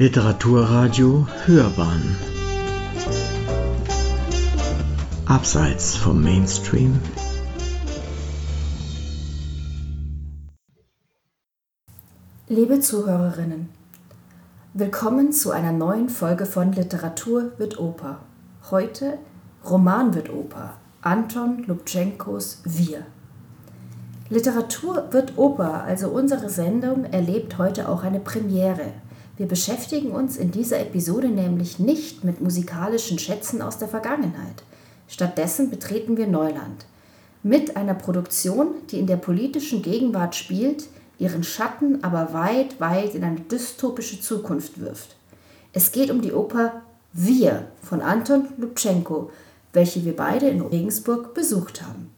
Literaturradio Hörbahn Abseits vom Mainstream Liebe Zuhörerinnen, willkommen zu einer neuen Folge von Literatur wird Oper. Heute Roman wird Oper, Anton Lubchenkos Wir. Literatur wird Oper, also unsere Sendung, erlebt heute auch eine Premiere. Wir beschäftigen uns in dieser Episode nämlich nicht mit musikalischen Schätzen aus der Vergangenheit. Stattdessen betreten wir Neuland. Mit einer Produktion, die in der politischen Gegenwart spielt, ihren Schatten aber weit, weit in eine dystopische Zukunft wirft. Es geht um die Oper Wir von Anton Lubchenko, welche wir beide in Regensburg besucht haben.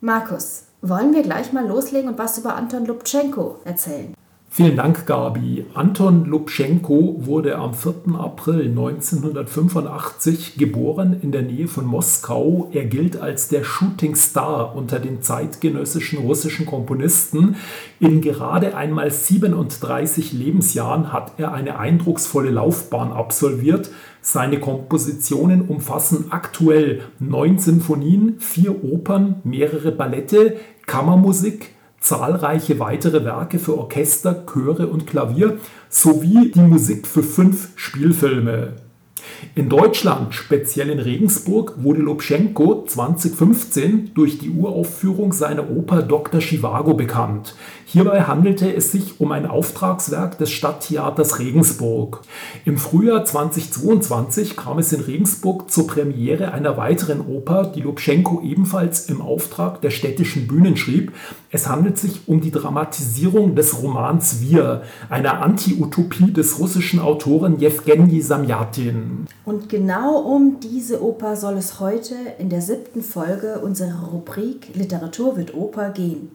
Markus, wollen wir gleich mal loslegen und was über Anton Lubchenko erzählen? Vielen Dank, Gabi. Anton Lubschenko wurde am 4. April 1985 geboren in der Nähe von Moskau. Er gilt als der Shooting Star unter den zeitgenössischen russischen Komponisten. In gerade einmal 37 Lebensjahren hat er eine eindrucksvolle Laufbahn absolviert. Seine Kompositionen umfassen aktuell neun Sinfonien, vier Opern, mehrere Ballette, Kammermusik, zahlreiche weitere Werke für Orchester, Chöre und Klavier sowie die Musik für fünf Spielfilme. In Deutschland, speziell in Regensburg, wurde Lobschenko 2015 durch die Uraufführung seiner Oper Dr. Chivago bekannt. Hierbei handelte es sich um ein Auftragswerk des Stadttheaters Regensburg. Im Frühjahr 2022 kam es in Regensburg zur Premiere einer weiteren Oper, die Lobschenko ebenfalls im Auftrag der städtischen Bühnen schrieb. Es handelt sich um die Dramatisierung des Romans Wir, einer Anti-Utopie des russischen Autoren Jewgeni Samjatin. Und genau um diese Oper soll es heute in der siebten Folge unserer Rubrik Literatur wird Oper gehen.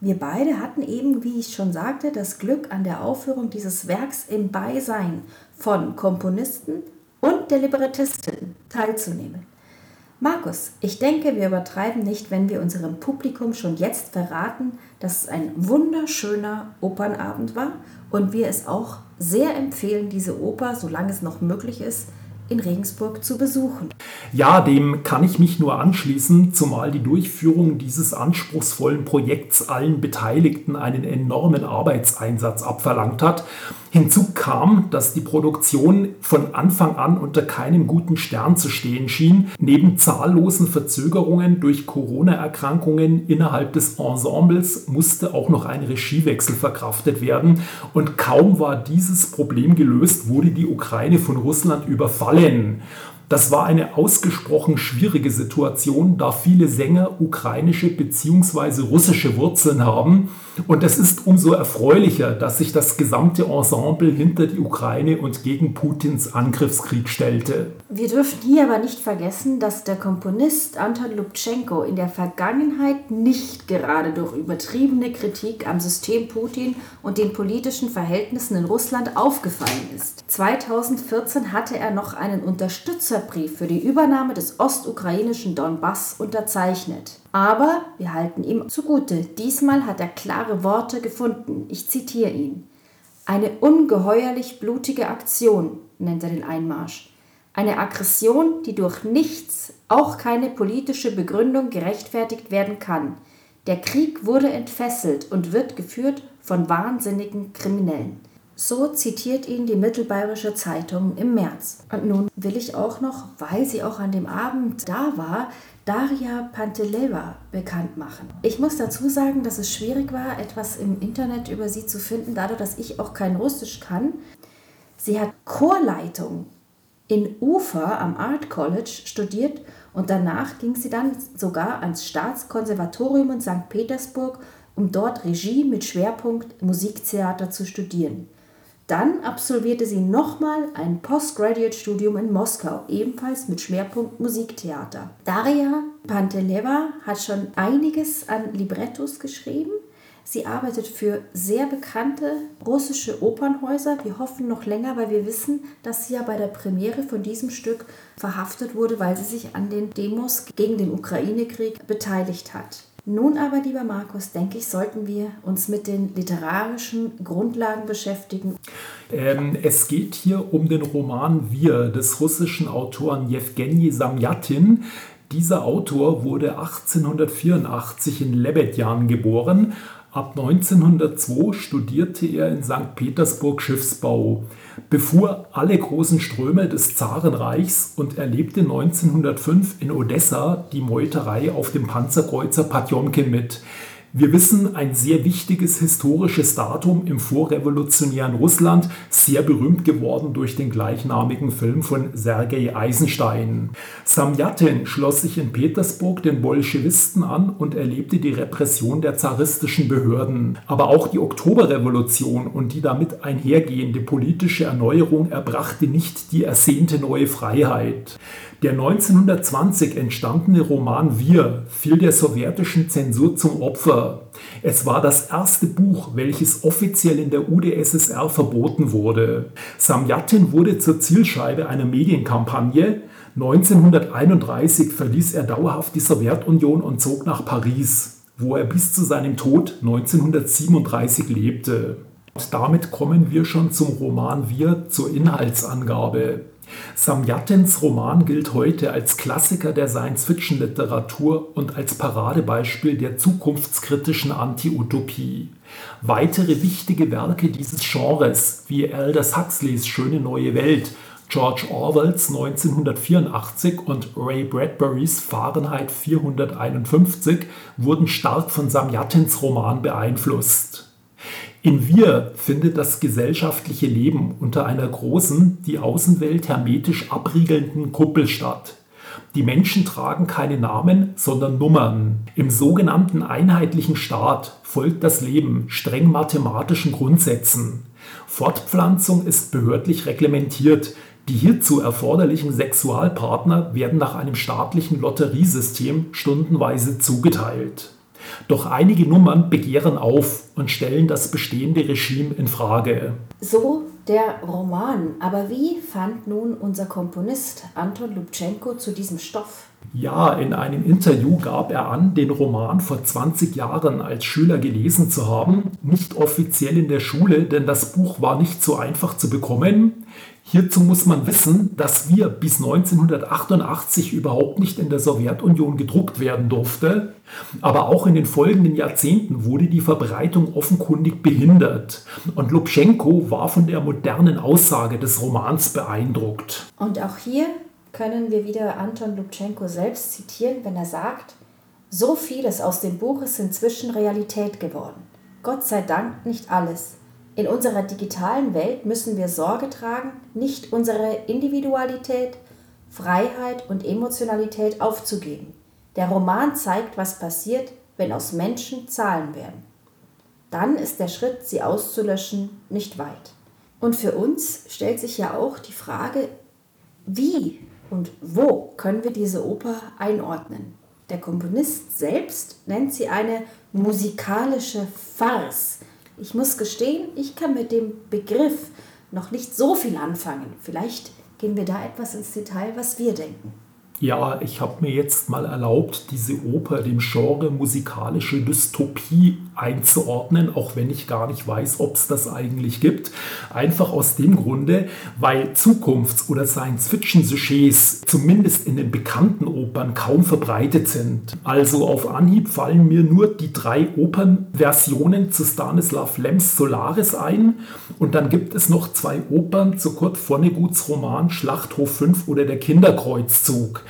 Wir beide hatten eben, wie ich schon sagte, das Glück an der Aufführung dieses Werks im Beisein von Komponisten und der Librettistin teilzunehmen. Markus, ich denke, wir übertreiben nicht, wenn wir unserem Publikum schon jetzt verraten, dass es ein wunderschöner Opernabend war. Und wir es auch sehr empfehlen, diese Oper, solange es noch möglich ist, in Regensburg zu besuchen. Ja, dem kann ich mich nur anschließen, zumal die Durchführung dieses anspruchsvollen Projekts allen Beteiligten einen enormen Arbeitseinsatz abverlangt hat. Hinzu kam, dass die Produktion von Anfang an unter keinem guten Stern zu stehen schien. Neben zahllosen Verzögerungen durch Corona-Erkrankungen innerhalb des Ensembles musste auch noch ein Regiewechsel verkraftet werden. Und kaum war dieses Problem gelöst, wurde die Ukraine von Russland überfallen. win. Das war eine ausgesprochen schwierige Situation, da viele Sänger ukrainische bzw. russische Wurzeln haben. Und es ist umso erfreulicher, dass sich das gesamte Ensemble hinter die Ukraine und gegen Putins Angriffskrieg stellte. Wir dürfen hier aber nicht vergessen, dass der Komponist Anton Lubtschenko in der Vergangenheit nicht gerade durch übertriebene Kritik am System Putin und den politischen Verhältnissen in Russland aufgefallen ist. 2014 hatte er noch einen Unterstützer Brief für die Übernahme des ostukrainischen Donbass unterzeichnet. Aber wir halten ihm zugute, diesmal hat er klare Worte gefunden. Ich zitiere ihn. Eine ungeheuerlich blutige Aktion nennt er den Einmarsch. Eine Aggression, die durch nichts, auch keine politische Begründung gerechtfertigt werden kann. Der Krieg wurde entfesselt und wird geführt von wahnsinnigen Kriminellen. So zitiert ihn die Mittelbayerische Zeitung im März. Und nun will ich auch noch, weil sie auch an dem Abend da war, Daria Panteleva bekannt machen. Ich muss dazu sagen, dass es schwierig war, etwas im Internet über sie zu finden, dadurch, dass ich auch kein Russisch kann. Sie hat Chorleitung in Ufa am Art College studiert und danach ging sie dann sogar ans Staatskonservatorium in St. Petersburg, um dort Regie mit Schwerpunkt Musiktheater zu studieren. Dann absolvierte sie nochmal ein Postgraduate-Studium in Moskau, ebenfalls mit Schwerpunkt Musiktheater. Daria Panteleva hat schon einiges an Librettos geschrieben. Sie arbeitet für sehr bekannte russische Opernhäuser. Wir hoffen noch länger, weil wir wissen, dass sie ja bei der Premiere von diesem Stück verhaftet wurde, weil sie sich an den Demos gegen den Ukraine-Krieg beteiligt hat. Nun aber, lieber Markus, denke ich, sollten wir uns mit den literarischen Grundlagen beschäftigen. Ähm, es geht hier um den Roman Wir des russischen Autoren Jewgeni Samjatin. Dieser Autor wurde 1884 in Lebedjan geboren. Ab 1902 studierte er in St. Petersburg Schiffsbau, befuhr alle großen Ströme des Zarenreichs und erlebte 1905 in Odessa die Meuterei auf dem Panzerkreuzer Potjomkin mit. Wir wissen, ein sehr wichtiges historisches Datum im vorrevolutionären Russland, sehr berühmt geworden durch den gleichnamigen Film von Sergei Eisenstein. Samjatin schloss sich in Petersburg den Bolschewisten an und erlebte die Repression der zaristischen Behörden. Aber auch die Oktoberrevolution und die damit einhergehende politische Erneuerung erbrachte nicht die ersehnte neue Freiheit. Der 1920 entstandene Roman Wir fiel der sowjetischen Zensur zum Opfer. Es war das erste Buch, welches offiziell in der UdSSR verboten wurde. Samjatin wurde zur Zielscheibe einer Medienkampagne. 1931 verließ er dauerhaft die Sowjetunion und zog nach Paris, wo er bis zu seinem Tod 1937 lebte. Und damit kommen wir schon zum Roman Wir zur Inhaltsangabe. Samjatins Roman gilt heute als Klassiker der Science-Fiction-Literatur und als Paradebeispiel der zukunftskritischen Anti-Utopie. Weitere wichtige Werke dieses Genres, wie Aldous Huxleys Schöne neue Welt, George Orwells 1984 und Ray Bradburys Fahrenheit 451 wurden stark von Samjatins Roman beeinflusst. In Wir findet das gesellschaftliche Leben unter einer großen, die Außenwelt hermetisch abriegelnden Kuppel statt. Die Menschen tragen keine Namen, sondern Nummern. Im sogenannten einheitlichen Staat folgt das Leben streng mathematischen Grundsätzen. Fortpflanzung ist behördlich reglementiert. Die hierzu erforderlichen Sexualpartner werden nach einem staatlichen Lotteriesystem stundenweise zugeteilt. Doch einige Nummern begehren auf und stellen das bestehende Regime in Frage. So der Roman. Aber wie fand nun unser Komponist Anton Lubchenko zu diesem Stoff? Ja, in einem Interview gab er an, den Roman vor 20 Jahren als Schüler gelesen zu haben. Nicht offiziell in der Schule, denn das Buch war nicht so einfach zu bekommen. Hierzu muss man wissen, dass wir bis 1988 überhaupt nicht in der Sowjetunion gedruckt werden durfte, aber auch in den folgenden Jahrzehnten wurde die Verbreitung offenkundig behindert und Lubschenko war von der modernen Aussage des Romans beeindruckt. Und auch hier können wir wieder Anton Lubchenko selbst zitieren, wenn er sagt, so vieles aus dem Buch ist inzwischen Realität geworden. Gott sei Dank nicht alles. In unserer digitalen Welt müssen wir Sorge tragen, nicht unsere Individualität, Freiheit und Emotionalität aufzugeben. Der Roman zeigt, was passiert, wenn aus Menschen Zahlen werden. Dann ist der Schritt, sie auszulöschen, nicht weit. Und für uns stellt sich ja auch die Frage, wie und wo können wir diese Oper einordnen? Der Komponist selbst nennt sie eine musikalische Farce ich muss gestehen, ich kann mit dem Begriff noch nicht so viel anfangen. Vielleicht gehen wir da etwas ins Detail, was wir denken. Ja, ich habe mir jetzt mal erlaubt, diese Oper dem Genre musikalische Dystopie einzuordnen, auch wenn ich gar nicht weiß, ob es das eigentlich gibt. Einfach aus dem Grunde, weil Zukunfts- oder Science-Fiction-Sujets zumindest in den bekannten Opern kaum verbreitet sind. Also auf Anhieb fallen mir nur die drei Opernversionen zu Stanislav Lems Solaris ein und dann gibt es noch zwei Opern zu Kurt Vonneguts Roman Schlachthof 5 oder Der Kinderkreuzzug.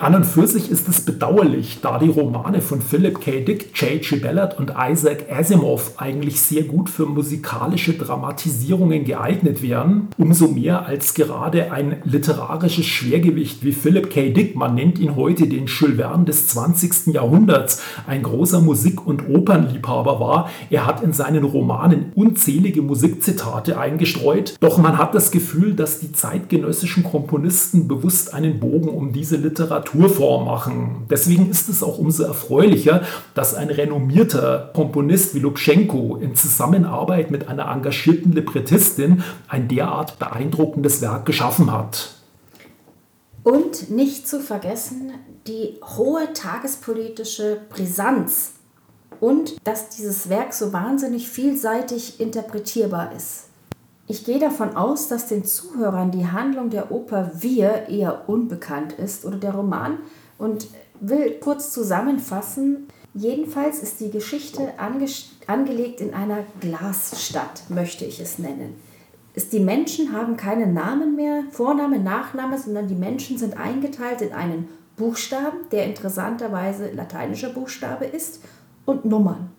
An und für sich ist es bedauerlich, da die Romane von Philip K. Dick, J.G. Ballard und Isaac Asimov eigentlich sehr gut für musikalische Dramatisierungen geeignet wären. Umso mehr als gerade ein literarisches Schwergewicht wie Philip K. Dick, man nennt ihn heute den Jules des 20. Jahrhunderts, ein großer Musik- und Opernliebhaber war. Er hat in seinen Romanen unzählige Musikzitate eingestreut, doch man hat das Gefühl, dass die zeitgenössischen Komponisten bewusst einen Bogen um diese Literatur Literaturform machen. Deswegen ist es auch umso erfreulicher, dass ein renommierter Komponist wie Lubschenko in Zusammenarbeit mit einer engagierten Librettistin ein derart beeindruckendes Werk geschaffen hat. Und nicht zu vergessen die hohe tagespolitische Brisanz und dass dieses Werk so wahnsinnig vielseitig interpretierbar ist. Ich gehe davon aus, dass den Zuhörern die Handlung der Oper Wir eher unbekannt ist oder der Roman und will kurz zusammenfassen. Jedenfalls ist die Geschichte ange angelegt in einer Glasstadt, möchte ich es nennen ist, die Menschen haben keine Namen mehr, Vorname, Nachname, sondern die Menschen sind eingeteilt in einen Buchstaben, der interessanterweise lateinischer Buchstabe ist, und Nummern.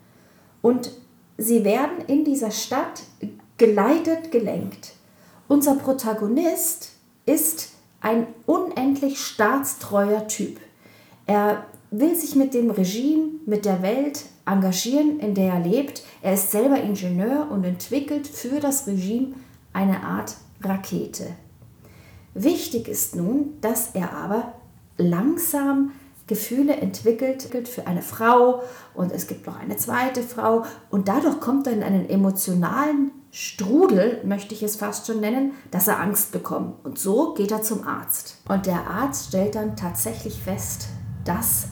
Und sie werden in dieser Stadt geleitet, gelenkt. Unser Protagonist ist ein unendlich staatstreuer Typ. Er will sich mit dem Regime, mit der Welt engagieren, in der er lebt. Er ist selber Ingenieur und entwickelt für das Regime eine Art Rakete. Wichtig ist nun, dass er aber langsam Gefühle entwickelt für eine Frau und es gibt noch eine zweite Frau und dadurch kommt er in einen emotionalen Strudel, möchte ich es fast schon nennen, dass er Angst bekommt. Und so geht er zum Arzt. Und der Arzt stellt dann tatsächlich fest, dass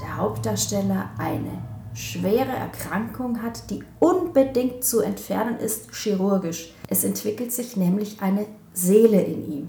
der Hauptdarsteller eine schwere Erkrankung hat, die unbedingt zu entfernen ist, chirurgisch. Es entwickelt sich nämlich eine Seele in ihm.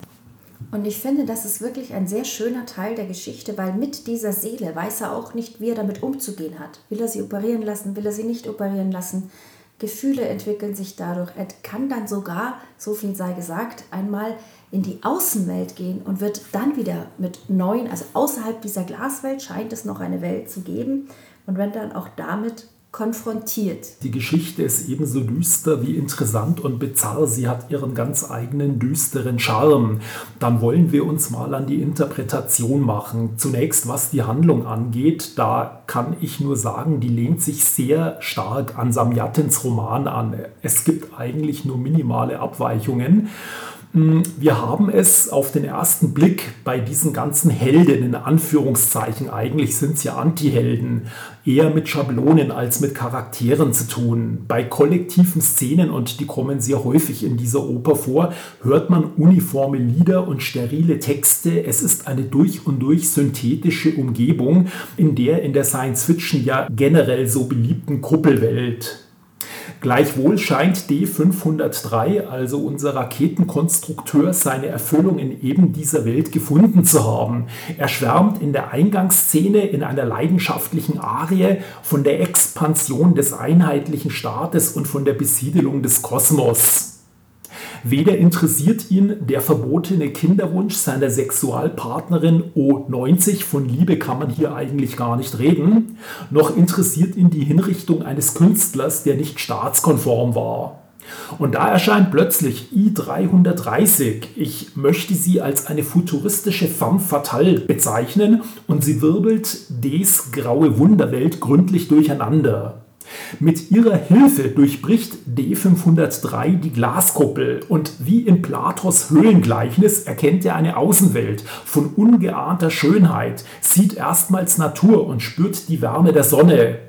Und ich finde, das ist wirklich ein sehr schöner Teil der Geschichte, weil mit dieser Seele weiß er auch nicht, wie er damit umzugehen hat. Will er sie operieren lassen, will er sie nicht operieren lassen? Gefühle entwickeln sich dadurch. Er kann dann sogar, so viel sei gesagt, einmal in die Außenwelt gehen und wird dann wieder mit neuen, also außerhalb dieser Glaswelt scheint es noch eine Welt zu geben, und wenn dann auch damit konfrontiert. Die Geschichte ist ebenso düster wie interessant und bizarr. Sie hat ihren ganz eigenen düsteren Charme. Dann wollen wir uns mal an die Interpretation machen. Zunächst, was die Handlung angeht, da kann ich nur sagen, die lehnt sich sehr stark an Samyatins Roman an. Es gibt eigentlich nur minimale Abweichungen. Hm, wir haben es auf den ersten Blick bei diesen ganzen Helden in Anführungszeichen, eigentlich sind es ja Antihelden, eher mit Schablonen als mit Charakteren zu tun. Bei kollektiven Szenen, und die kommen sehr häufig in dieser Oper vor, hört man uniforme Lieder und sterile Texte. Es ist eine durch und durch synthetische Umgebung, in der in der Science Fiction ja generell so beliebten Kuppelwelt Gleichwohl scheint D503, also unser Raketenkonstrukteur, seine Erfüllung in eben dieser Welt gefunden zu haben. Er schwärmt in der Eingangsszene in einer leidenschaftlichen Arie von der Expansion des einheitlichen Staates und von der Besiedelung des Kosmos. Weder interessiert ihn der verbotene Kinderwunsch seiner Sexualpartnerin O90, von Liebe kann man hier eigentlich gar nicht reden, noch interessiert ihn die Hinrichtung eines Künstlers, der nicht staatskonform war. Und da erscheint plötzlich I330. Ich möchte sie als eine futuristische femme fatale bezeichnen und sie wirbelt Ds graue Wunderwelt gründlich durcheinander. Mit ihrer Hilfe durchbricht D503 die Glaskuppel und wie in Platos Höhlengleichnis erkennt er eine Außenwelt von ungeahnter Schönheit, sieht erstmals Natur und spürt die Wärme der Sonne.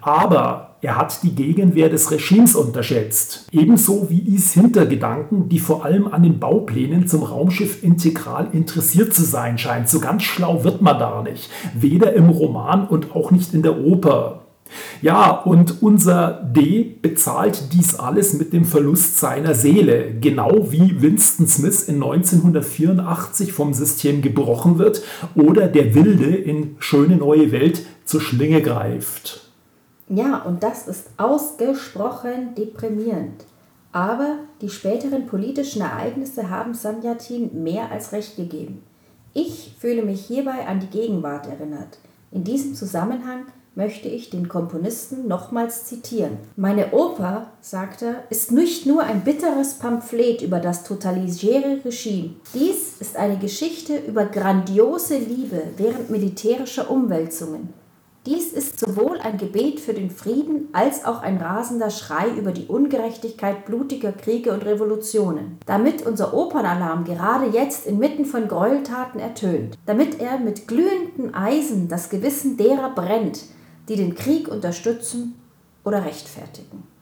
Aber er hat die Gegenwehr des Regimes unterschätzt. Ebenso wie Is Hintergedanken, die vor allem an den Bauplänen zum Raumschiff Integral interessiert zu sein scheint. So ganz schlau wird man da nicht. Weder im Roman und auch nicht in der Oper. Ja, und unser D bezahlt dies alles mit dem Verlust seiner Seele, genau wie Winston Smith in 1984 vom System gebrochen wird oder der Wilde in Schöne neue Welt zur Schlinge greift. Ja, und das ist ausgesprochen deprimierend. Aber die späteren politischen Ereignisse haben Sanjatin mehr als recht gegeben. Ich fühle mich hierbei an die Gegenwart erinnert. In diesem Zusammenhang möchte ich den Komponisten nochmals zitieren. Meine Oper, sagt er, ist nicht nur ein bitteres Pamphlet über das totalitäre Regime. Dies ist eine Geschichte über grandiose Liebe während militärischer Umwälzungen. Dies ist sowohl ein Gebet für den Frieden als auch ein rasender Schrei über die Ungerechtigkeit blutiger Kriege und Revolutionen. Damit unser Opernalarm gerade jetzt inmitten von Gräueltaten ertönt, damit er mit glühenden Eisen das Gewissen derer brennt, die den Krieg unterstützen oder rechtfertigen.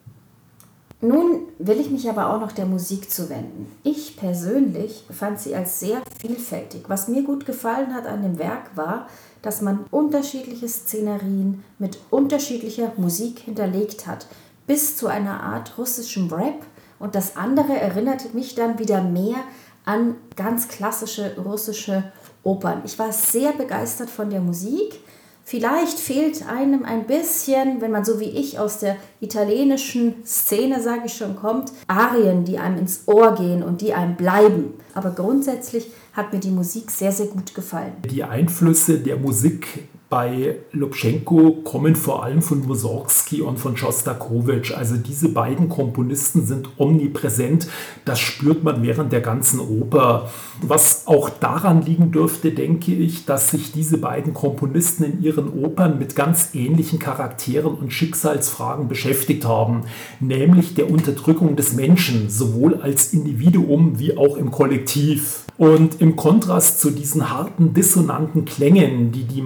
Nun will ich mich aber auch noch der Musik zuwenden. Ich persönlich fand sie als sehr vielfältig. Was mir gut gefallen hat an dem Werk war, dass man unterschiedliche Szenerien mit unterschiedlicher Musik hinterlegt hat, bis zu einer Art russischem Rap. Und das andere erinnerte mich dann wieder mehr an ganz klassische russische Opern. Ich war sehr begeistert von der Musik. Vielleicht fehlt einem ein bisschen, wenn man so wie ich aus der italienischen Szene, sage ich schon, kommt, Arien, die einem ins Ohr gehen und die einem bleiben. Aber grundsätzlich hat mir die Musik sehr, sehr gut gefallen. Die Einflüsse der Musik bei Lubschenko kommen vor allem von Mussorgsky und von Schostakowitsch. Also diese beiden Komponisten sind omnipräsent. Das spürt man während der ganzen Oper. Was auch daran liegen dürfte, denke ich, dass sich diese beiden Komponisten in ihren Opern mit ganz ähnlichen Charakteren und Schicksalsfragen beschäftigt haben, nämlich der Unterdrückung des Menschen, sowohl als Individuum wie auch im Kollektiv. Und im Kontrast zu diesen harten, dissonanten Klängen, die die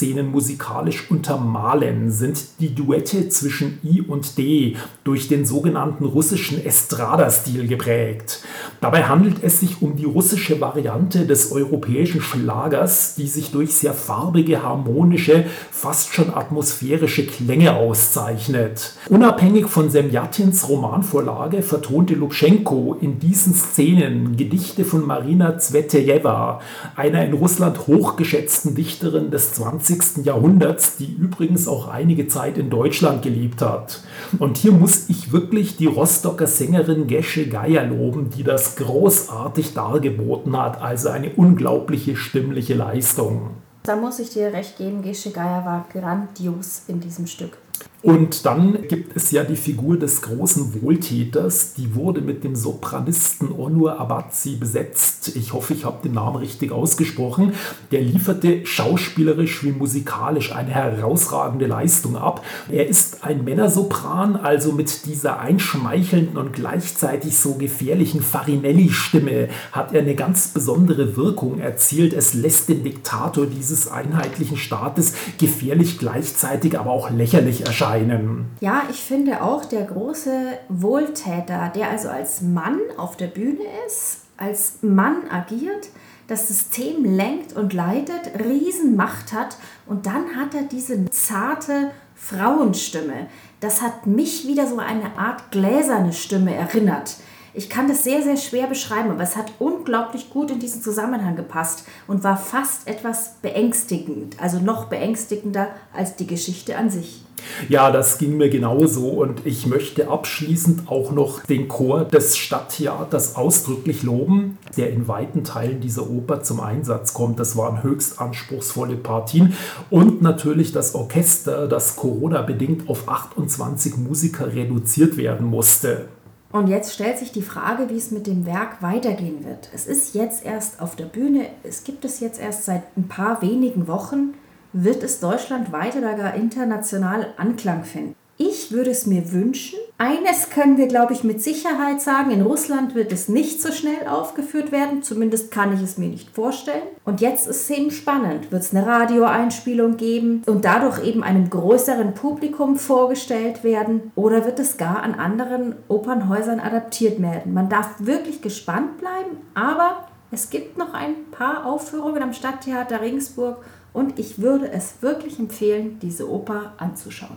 Massenszenen musikalisch untermalen, sind die Duette zwischen I und D durch den sogenannten russischen Estrada-Stil geprägt. Dabei handelt es sich um die russische Variante des europäischen Schlagers, die sich durch sehr farbige, harmonische, fast schon atmosphärische Klänge auszeichnet. Unabhängig von Semjatins Romanvorlage vertonte Lubschenko in diesen Szenen Gedichte von Marina Zvetaeva, einer in Russland hochgeschätzten Dichterin des 20. Jahrhunderts, die übrigens auch einige Zeit in Deutschland gelebt hat. Und hier muss ich wirklich die Rostocker Sängerin Gesche Geier loben, die das großartig dargeboten hat, also eine unglaubliche stimmliche Leistung. Da muss ich dir recht geben, Gesche Geier war grandios in diesem Stück. Und dann gibt es ja die Figur des großen Wohltäters, die wurde mit dem Sopranisten Onur Abazi besetzt. Ich hoffe, ich habe den Namen richtig ausgesprochen. Der lieferte schauspielerisch wie musikalisch eine herausragende Leistung ab. Er ist ein Männersopran, also mit dieser einschmeichelnden und gleichzeitig so gefährlichen Farinelli-Stimme hat er eine ganz besondere Wirkung erzielt. Es lässt den Diktator dieses einheitlichen Staates gefährlich gleichzeitig, aber auch lächerlich erscheinen erscheinen. Ja, ich finde auch der große Wohltäter, der also als Mann auf der Bühne ist, als Mann agiert, das System lenkt und leitet, Riesenmacht hat und dann hat er diese zarte Frauenstimme. Das hat mich wieder so eine Art gläserne Stimme erinnert. Ich kann das sehr, sehr schwer beschreiben, aber es hat unglaublich gut in diesen Zusammenhang gepasst und war fast etwas beängstigend, also noch beängstigender als die Geschichte an sich. Ja, das ging mir genauso und ich möchte abschließend auch noch den Chor des Stadttheaters ausdrücklich loben, der in weiten Teilen dieser Oper zum Einsatz kommt. Das waren höchst anspruchsvolle Partien und natürlich das Orchester, das Corona-bedingt auf 28 Musiker reduziert werden musste. Und jetzt stellt sich die Frage, wie es mit dem Werk weitergehen wird. Es ist jetzt erst auf der Bühne, es gibt es jetzt erst seit ein paar wenigen Wochen. Wird es deutschlandweit oder gar international Anklang finden? Ich würde es mir wünschen. Eines können wir, glaube ich, mit Sicherheit sagen. In Russland wird es nicht so schnell aufgeführt werden. Zumindest kann ich es mir nicht vorstellen. Und jetzt ist es eben spannend. Wird es eine Radioeinspielung geben und dadurch eben einem größeren Publikum vorgestellt werden? Oder wird es gar an anderen Opernhäusern adaptiert werden? Man darf wirklich gespannt bleiben. Aber es gibt noch ein paar Aufführungen am Stadttheater Ringsburg. Und ich würde es wirklich empfehlen, diese Oper anzuschauen.